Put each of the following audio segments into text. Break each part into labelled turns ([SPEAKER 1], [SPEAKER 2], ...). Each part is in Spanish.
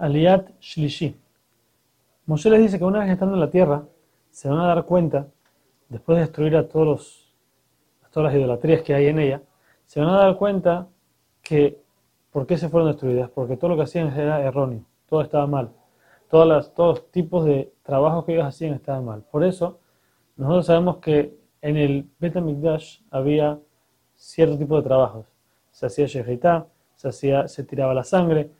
[SPEAKER 1] Aliat Shlishi. Moshe les dice que una vez estando en la tierra, se van a dar cuenta, después de destruir a todos los, todas las idolatrías que hay en ella, se van a dar cuenta que, ¿por qué se fueron destruidas? Porque todo lo que hacían era erróneo, todo estaba mal. Todas las, todos los tipos de trabajos que ellos hacían estaban mal. Por eso, nosotros sabemos que en el Betamikdash había cierto tipo de trabajos. Se hacía shejitá, se, se tiraba la sangre,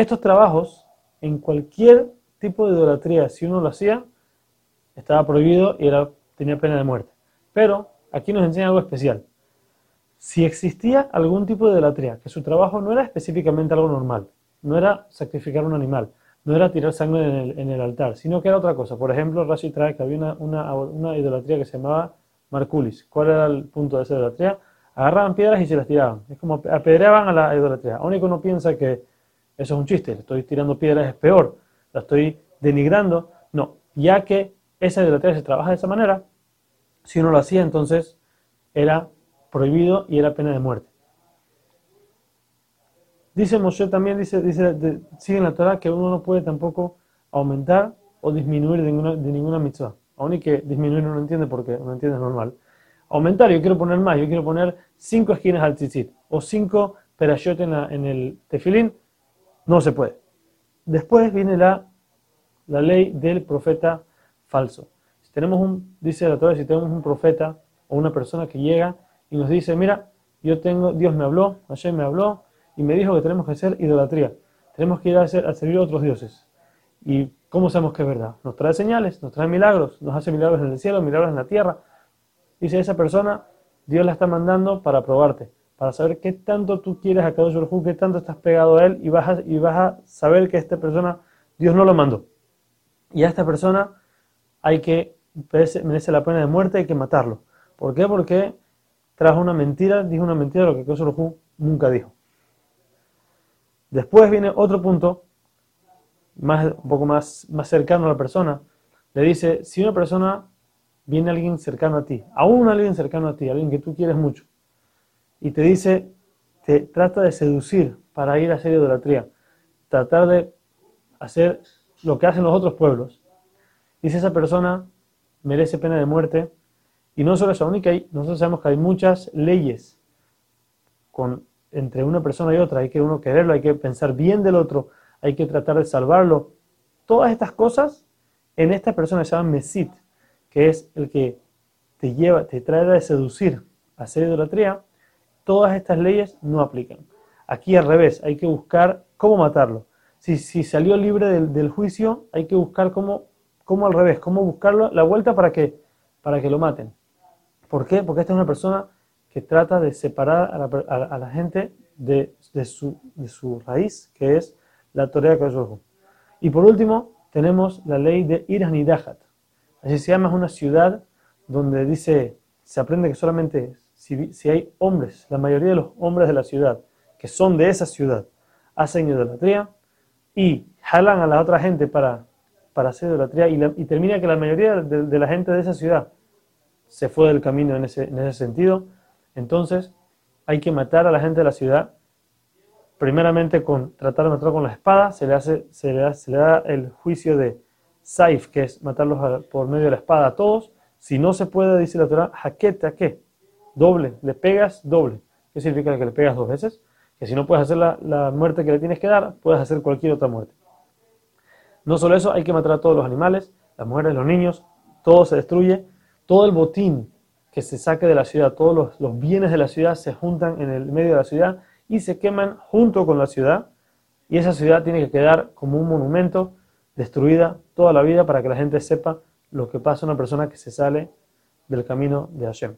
[SPEAKER 1] estos trabajos, en cualquier tipo de idolatría, si uno lo hacía, estaba prohibido y era, tenía pena de muerte. Pero aquí nos enseña algo especial. Si existía algún tipo de idolatría, que su trabajo no era específicamente algo normal, no era sacrificar un animal, no era tirar sangre en el, altar, sino que era otra cosa. Por ejemplo, Rashi trae que había una, idolatría que se llamaba Marculis. ¿Cuál era el punto de esa idolatría? Agarraban piedras y se las tiraban. Es como apedreaban a la idolatría. Único uno piensa que eso es un chiste, le estoy tirando piedras, es peor, la estoy denigrando. No, ya que esa idolatría se trabaja de esa manera, si uno lo hacía, entonces era prohibido y era pena de muerte. Dice Moshe también, dice, dice sigue en la Torah que uno no puede tampoco aumentar o disminuir de ninguna, de ninguna mitzvah. Aún que disminuir no lo entiende porque no entiende normal. Aumentar, yo quiero poner más, yo quiero poner cinco esquinas al tzitzit o cinco perashot en, en el tefilín, no se puede. Después viene la, la ley del profeta falso. Si tenemos un, dice la Torah, si tenemos un profeta o una persona que llega y nos dice, mira, yo tengo, Dios me habló, ayer me habló y me dijo que tenemos que hacer idolatría. Tenemos que ir a, hacer, a servir a otros dioses. ¿Y cómo sabemos que es verdad? Nos trae señales, nos trae milagros, nos hace milagros en el cielo, milagros en la tierra. Dice esa persona, Dios la está mandando para probarte para saber qué tanto tú quieres a Kadosh Baruj qué tanto estás pegado a él y vas, a, y vas saber que esta persona, Dios no lo mandó. Y a esta persona hay que, merece, la pena de muerte, hay que matarlo. ¿Por qué? Porque trajo una mentira, dijo una mentira de lo que Kadosh Baruj nunca dijo. Después viene otro punto, más, un poco más, más cercano a la persona. Le dice, si una persona viene alguien cercano a ti, aún alguien cercano a ti, alguien que tú quieres mucho, y te dice, te trata de seducir para ir a hacer idolatría, tratar de hacer lo que hacen los otros pueblos. Dice esa persona merece pena de muerte. Y no solo eso, aún que hay, nosotros sabemos que hay muchas leyes con, entre una persona y otra. Hay que uno quererlo, hay que pensar bien del otro, hay que tratar de salvarlo. Todas estas cosas en esta persona se llama mesit, que es el que te lleva, te trae de seducir a hacer idolatría todas estas leyes no aplican. Aquí al revés, hay que buscar cómo matarlo. Si, salió libre del, juicio, hay que buscar cómo, cómo al revés, cómo buscarlo la vuelta para que, para que lo maten. ¿Por qué? Porque esta es una persona que trata de separar a la, gente de, su, de, su, raíz, que es la Torah de Kosovo. Y por último, tenemos la ley de Iran y Dahat. Así se llama, es una ciudad donde dice, se aprende que solamente si, hay hombres, la mayoría de los hombres de la ciudad, que son de esa ciudad, hacen idolatría y jalan a la otra gente para, para hacer idolatría y, termina que la mayoría de, la gente de esa ciudad se fue del camino en ese, en ese sentido, entonces hay que matar a la gente de la ciudad primeramente con tratar de matar con la espada, se le, hace, se le, da, se le da el juicio de Saif, que es matarlos por medio de la espada a todos. Si no se puede, dice la Torah, jaquete a qué? Doble, le pegas doble. ¿Qué significa que le pegas dos veces? Que si no puedes hacer la, muerte que le tienes que dar, puedes hacer cualquier otra muerte. No solo eso, hay que matar a todos los animales, las mujeres, los niños, todo se destruye, todo el botín que se saque de la ciudad, todos los, los bienes de la ciudad se juntan en el medio de la ciudad y se queman junto con la ciudad y esa ciudad tiene que quedar como un monumento destruida toda la vida para que la gente sepa lo que pasa a una persona que se sale del camino de Hashem.